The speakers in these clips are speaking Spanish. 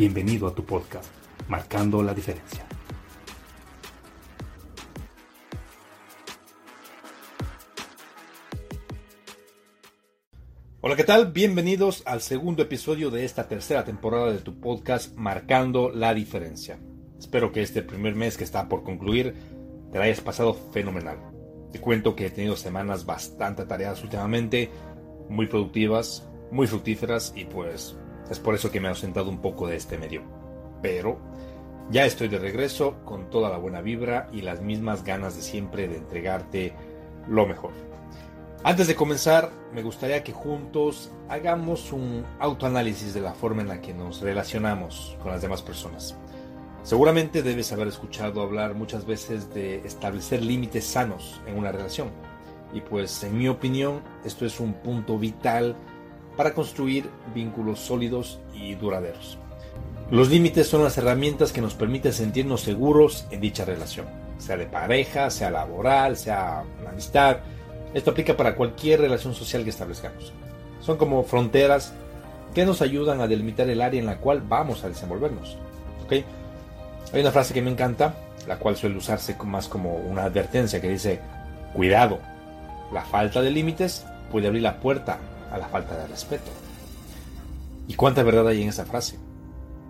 Bienvenido a tu podcast, Marcando la Diferencia. Hola, ¿qué tal? Bienvenidos al segundo episodio de esta tercera temporada de tu podcast Marcando la Diferencia. Espero que este primer mes que está por concluir te la hayas pasado fenomenal. Te cuento que he tenido semanas bastante tareadas últimamente, muy productivas, muy fructíferas y pues es por eso que me he ausentado un poco de este medio. Pero ya estoy de regreso con toda la buena vibra y las mismas ganas de siempre de entregarte lo mejor. Antes de comenzar, me gustaría que juntos hagamos un autoanálisis de la forma en la que nos relacionamos con las demás personas. Seguramente debes haber escuchado hablar muchas veces de establecer límites sanos en una relación. Y pues en mi opinión, esto es un punto vital para construir vínculos sólidos y duraderos. Los límites son las herramientas que nos permiten sentirnos seguros en dicha relación, sea de pareja, sea laboral, sea amistad. Esto aplica para cualquier relación social que establezcamos. Son como fronteras que nos ayudan a delimitar el área en la cual vamos a desenvolvernos. ¿Okay? Hay una frase que me encanta, la cual suele usarse más como una advertencia que dice, cuidado, la falta de límites puede abrir la puerta a la falta de respeto. ¿Y cuánta verdad hay en esa frase?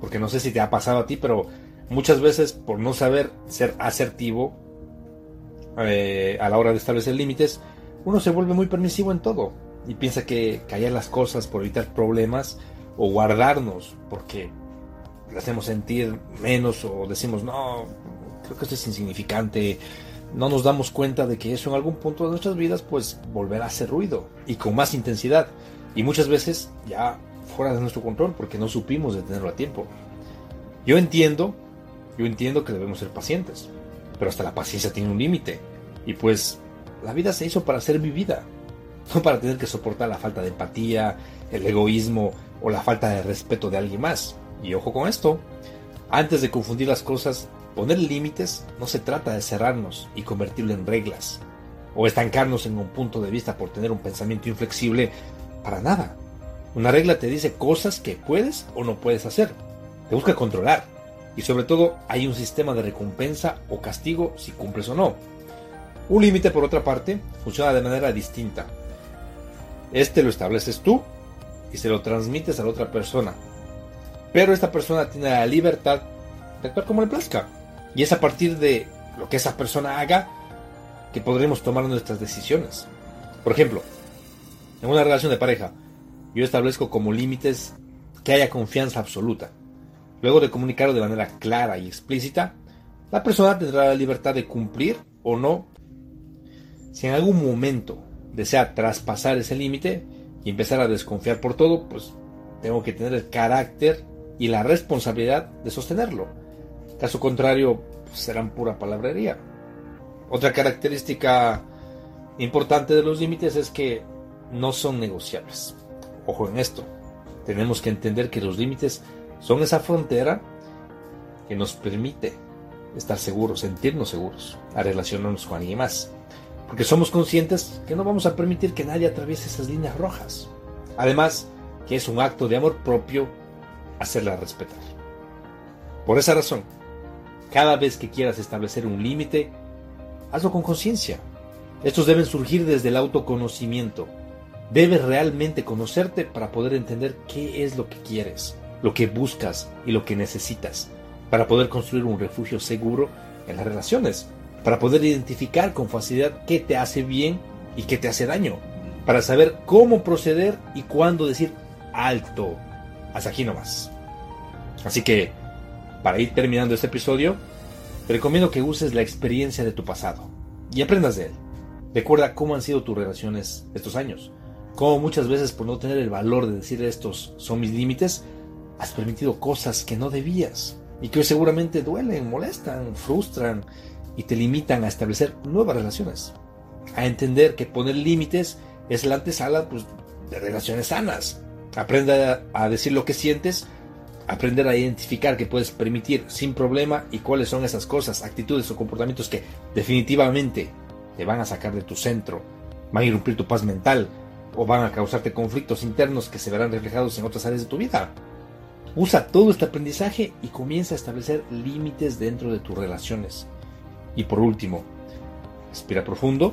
Porque no sé si te ha pasado a ti, pero muchas veces por no saber ser asertivo eh, a la hora de establecer límites, uno se vuelve muy permisivo en todo y piensa que callar las cosas por evitar problemas o guardarnos porque le hacemos sentir menos o decimos, no, creo que esto es insignificante, no nos damos cuenta de que eso en algún punto de nuestras vidas pues volverá a hacer ruido y con más intensidad y muchas veces ya fuera de nuestro control porque no supimos detenerlo a tiempo. Yo entiendo, yo entiendo que debemos ser pacientes, pero hasta la paciencia tiene un límite y pues la vida se hizo para ser vivida, no para tener que soportar la falta de empatía, el egoísmo o la falta de respeto de alguien más. Y ojo con esto, antes de confundir las cosas, Poner límites no se trata de cerrarnos y convertirlo en reglas, o estancarnos en un punto de vista por tener un pensamiento inflexible, para nada. Una regla te dice cosas que puedes o no puedes hacer, te busca controlar, y sobre todo hay un sistema de recompensa o castigo si cumples o no. Un límite, por otra parte, funciona de manera distinta. Este lo estableces tú y se lo transmites a la otra persona. Pero esta persona tiene la libertad de actuar como le plazca. Y es a partir de lo que esa persona haga que podremos tomar nuestras decisiones. Por ejemplo, en una relación de pareja, yo establezco como límites que haya confianza absoluta. Luego de comunicarlo de manera clara y explícita, la persona tendrá la libertad de cumplir o no. Si en algún momento desea traspasar ese límite y empezar a desconfiar por todo, pues tengo que tener el carácter y la responsabilidad de sostenerlo. Caso contrario, pues, serán pura palabrería. Otra característica importante de los límites es que no son negociables. Ojo en esto. Tenemos que entender que los límites son esa frontera que nos permite estar seguros, sentirnos seguros, a relacionarnos con alguien más. Porque somos conscientes que no vamos a permitir que nadie atraviese esas líneas rojas. Además, que es un acto de amor propio hacerla respetar. Por esa razón, cada vez que quieras establecer un límite, hazlo con conciencia. Estos deben surgir desde el autoconocimiento. Debes realmente conocerte para poder entender qué es lo que quieres, lo que buscas y lo que necesitas. para poder construir un refugio seguro en las relaciones, para poder identificar con facilidad qué te hace bien y qué te hace daño, para saber cómo proceder y cuándo decir alto, hasta aquí nomás. Así que, para ir terminando este episodio, recomiendo que uses la experiencia de tu pasado y aprendas de él. Recuerda cómo han sido tus relaciones estos años, cómo muchas veces por no tener el valor de decir estos son mis límites, has permitido cosas que no debías y que hoy seguramente duelen, molestan, frustran y te limitan a establecer nuevas relaciones. A entender que poner límites es la antesala pues, de relaciones sanas. Aprenda a decir lo que sientes, aprender a identificar que puedes permitir sin problema y cuáles son esas cosas, actitudes o comportamientos que definitivamente te van a sacar de tu centro, van a irrumpir tu paz mental o van a causarte conflictos internos que se verán reflejados en otras áreas de tu vida. Usa todo este aprendizaje y comienza a establecer límites dentro de tus relaciones. Y por último, respira profundo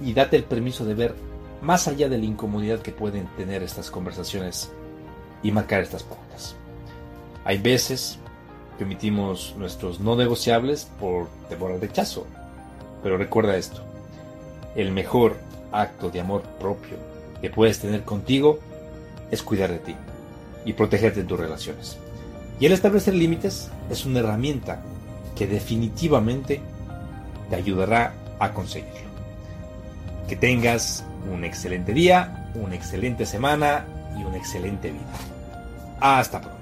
y date el permiso de ver más allá de la incomodidad que pueden tener estas conversaciones y marcar estas pautas. Hay veces que omitimos nuestros no negociables por temor al rechazo, pero recuerda esto, el mejor acto de amor propio que puedes tener contigo es cuidar de ti y protegerte en tus relaciones. Y el establecer límites es una herramienta que definitivamente te ayudará a conseguirlo. Que tengas un excelente día, una excelente semana y una excelente vida. Hasta pronto.